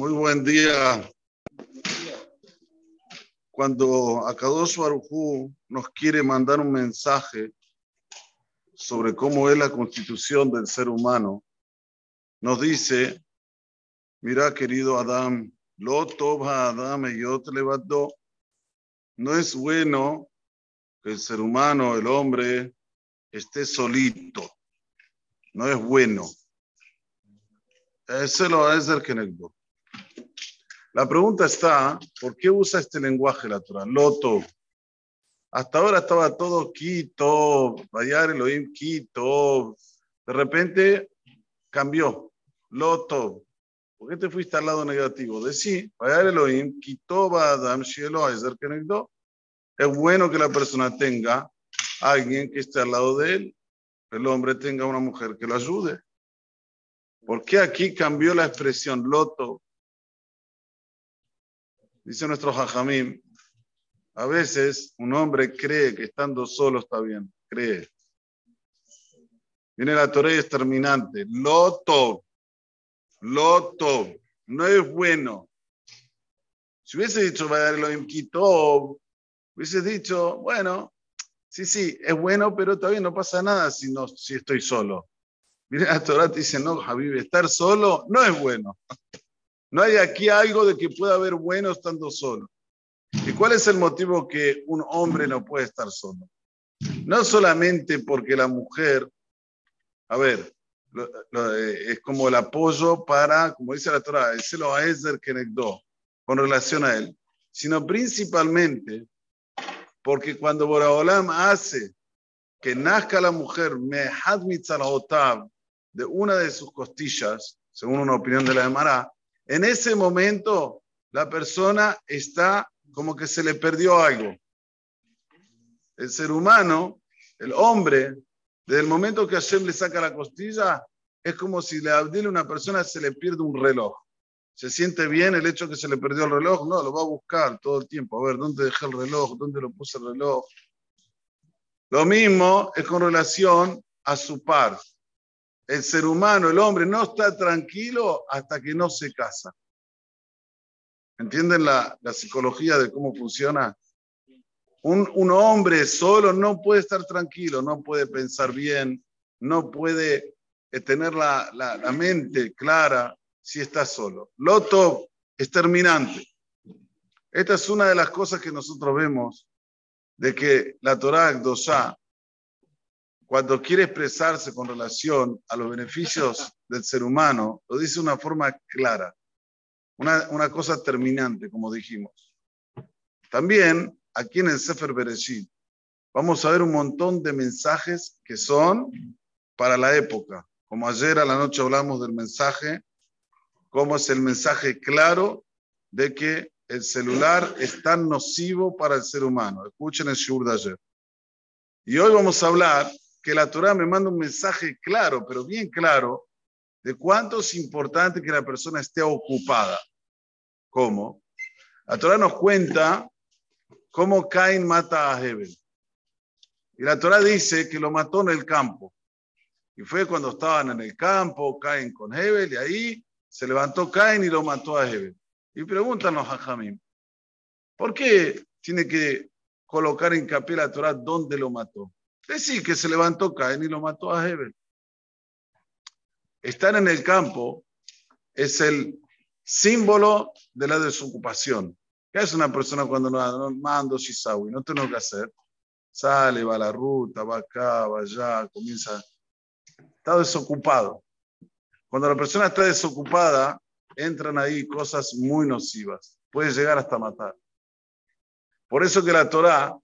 Muy buen día. Cuando Akadosh Barujú nos quiere mandar un mensaje sobre cómo es la constitución del ser humano, nos dice, mira querido Adam, lo toba Adam levantó. No es bueno que el ser humano, el hombre, esté solito. No es bueno. Ese lo es el que La pregunta está, ¿por qué usa este lenguaje la Torah? Loto. Hasta ahora estaba todo quito, Bayar Elohim quito. De repente cambió. Loto. ¿Por qué te fuiste al lado negativo? De sí, Bayar Elohim quito Adam Shielo Es bueno que la persona tenga a alguien que esté al lado de él. El hombre tenga una mujer que lo ayude. ¿Por qué aquí cambió la expresión loto? Dice nuestro Jajamim, a veces un hombre cree que estando solo está bien, cree. Viene la Torah exterminante, loto, loto, no es bueno. Si hubiese dicho lo Kitov, hubiese dicho, bueno, sí, sí, es bueno, pero todavía no pasa nada si, no, si estoy solo. Mira, la Torah dice, no, Javier, estar solo no es bueno. No hay aquí algo de que pueda haber bueno estando solo. ¿Y cuál es el motivo que un hombre no puede estar solo? No solamente porque la mujer, a ver, eh, es como el apoyo para, como dice la Torah, el celo a Ezer Kenegdo, con relación a él, sino principalmente porque cuando Boraholam hace que nazca la mujer, de una de sus costillas, según una opinión de la Emara, en ese momento la persona está como que se le perdió algo. El ser humano, el hombre, desde el momento que Hashem le saca la costilla, es como si le abdile a una persona se le pierde un reloj. ¿Se siente bien el hecho que se le perdió el reloj? No, lo va a buscar todo el tiempo. A ver, ¿dónde dejé el reloj? ¿Dónde lo puse el reloj? Lo mismo es con relación a su par el ser humano, el hombre, no está tranquilo hasta que no se casa. ¿Entienden la, psicología de cómo funciona? Un, hombre solo no puede estar tranquilo, no puede pensar bien, no puede eh, tener la, mente clara si está solo. Loto es terminante. Esta es una de las cosas que nosotros vemos de que la Torah Dosá cuando quiere expresarse con relación a los beneficios del ser humano, lo dice de una forma clara, una, una cosa terminante, como dijimos. También aquí en el Sefer Bereshit vamos a ver un montón de mensajes que son para la época. Como ayer a la noche hablamos del mensaje, cómo es el mensaje claro de que el celular es tan nocivo para el ser humano. Escuchen el shur de ayer. Y hoy vamos a hablar que la Torah me manda un mensaje claro, pero bien claro, de cuánto es importante que la persona esté ocupada. ¿Cómo? La Torah nos cuenta cómo Cain mata a Hebel. Y la Torah dice que lo mató en el campo. Y fue cuando estaban en el campo, Cain con Hebel, y ahí se levantó Cain y lo mató a Hebel. Y pregúntanos a Jamín, ¿por qué tiene que colocar en hincapié la Torah dónde lo mató? Decir que se levantó Caín y lo mató a Hebel. Estar en el campo es el símbolo de la desocupación. ¿Qué hace una persona cuando no, mando Shisawi? No tengo que hacer. Sale, va a la ruta, va acá, va allá, comienza. Está desocupado. Cuando la persona está desocupada, entran ahí cosas muy nocivas. Puede llegar hasta matar. Por eso que la Torah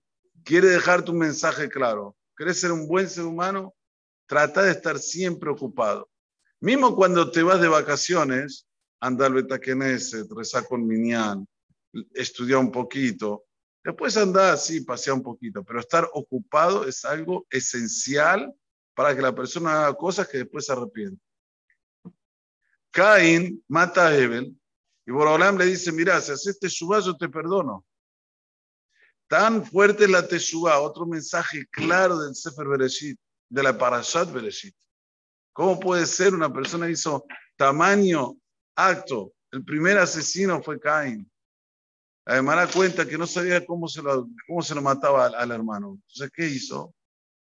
quiere dejarte un mensaje claro. ¿Querés ser un buen ser humano? Trata de estar siempre ocupado. Mismo cuando te vas de vacaciones, anda al Betaquenese, reza con Minyan, estudia un poquito. Después anda así, pasea un poquito, pero estar ocupado es algo esencial para que la persona haga cosas que después se arrepiente. Caín mata a Hebel y Borolam le dice, mira, si haces este yo te perdono. Tan fuerte la Teshuvah, otro mensaje claro del Sefer Bereshit, de la Parashat Bereshit. ¿Cómo puede ser una persona hizo tamaño acto El primer asesino fue Caín. La hermana cuenta que no sabía cómo se lo, cómo se lo mataba al, hermano. Entonces, ¿qué hizo?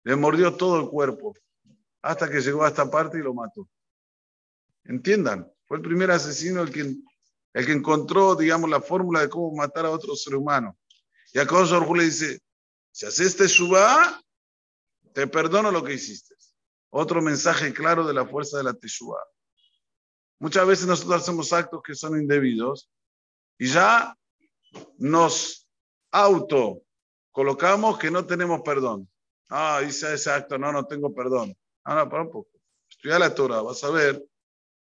Le mordió todo el cuerpo hasta que llegó a esta parte y lo mató. Entiendan, fue el primer asesino el que, el que encontró, digamos, la fórmula de cómo matar a otro ser humano. Y a Jorge le dice, si haces subá, te perdono lo que hiciste. Otro mensaje claro de la fuerza de la teshuva. Muchas veces nosotros hacemos actos que son indebidos y ya nos auto colocamos que no tenemos perdón. Ah, hice ese acto, no, no tengo perdón. Ah, para un poco. Estudia la Torah, vas a ver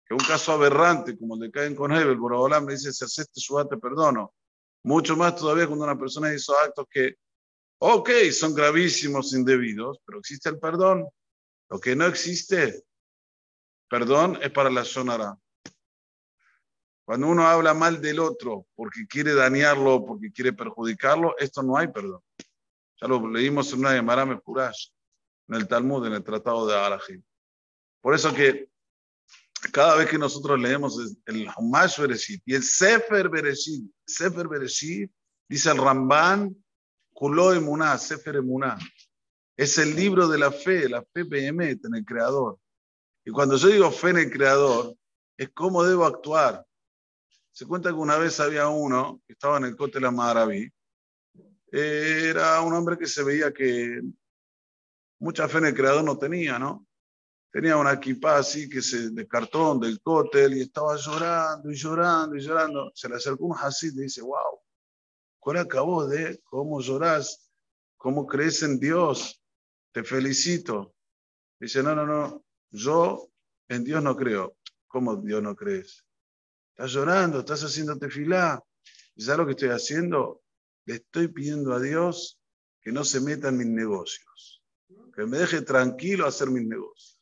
que un caso aberrante como el de Caen con Hebel, por me dice, si haces teshuva te perdono. Mucho más todavía cuando una persona hizo actos que, ok, son gravísimos, indebidos, pero existe el perdón. Lo que no existe, perdón, es para la sonara. Cuando uno habla mal del otro porque quiere dañarlo, porque quiere perjudicarlo, esto no hay perdón. Ya lo leímos en una de Marame Kurash, en el Talmud, en el Tratado de Arajim. Por eso que cada vez que nosotros leemos el Humash Bereshit y el Sefer Bereshit, Sefer Bereshit, dice el Ramban, Kulo Emuná, Sefer Emuná. Es el libro de la fe, la fe PMT en el Creador. Y cuando yo digo fe en el Creador, es cómo debo actuar. Se cuenta que una vez había uno que estaba en el Cote la Maraví. Era un hombre que se veía que mucha fe en el Creador no tenía, ¿no? Tenía una equipa así que se, de cartón del cótel y estaba llorando y llorando y llorando. Se le acercó un Hasid y dice, wow, ¿cuál acabó de cómo llorás? ¿Cómo crees en Dios? Te felicito. Dice, no, no, no, yo en Dios no creo. ¿Cómo Dios no crees? Estás llorando, estás haciendo tefilá. ¿Y sabes lo que estoy haciendo? Le estoy pidiendo a Dios que no se meta en mis negocios. Que me deje tranquilo hacer mis negocios.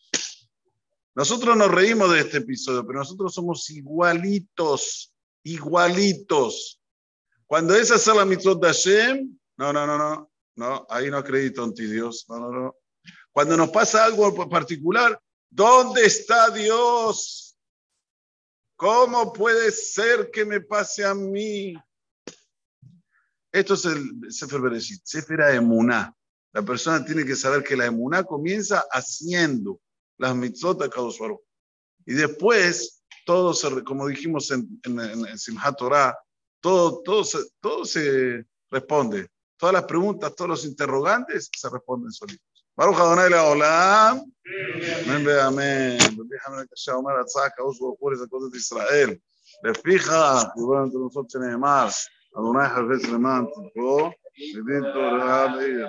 Nosotros nos reímos de este episodio, pero nosotros somos igualitos, igualitos. Cuando es hacer la mitzvot de Hashem, no, no, no, no, no, ahí no acredito en ti, Dios. No, no, no. Cuando nos pasa algo particular, ¿dónde está Dios? ¿Cómo puede ser que me pase a mí? Esto es el Sefer Bereshit, Sefer Emuná. La persona tiene que saber que la Emuná comienza haciendo las mitzvot a Kadosh Y después, todo se, como dijimos en, en, en Simchat Torah, todo, todo, se, todo se responde. Todas las preguntas, todos los interrogantes se responden solitos. ברוך ה' לעולם, אמן ואמן. בפיך הקשה אומר הצעה כעוס ברוך לזכות את ישראל. לפיך, דיברנו את הנוסעות שנאמר, אדוני חפץ למען צדקו, ודין תורה לעיר.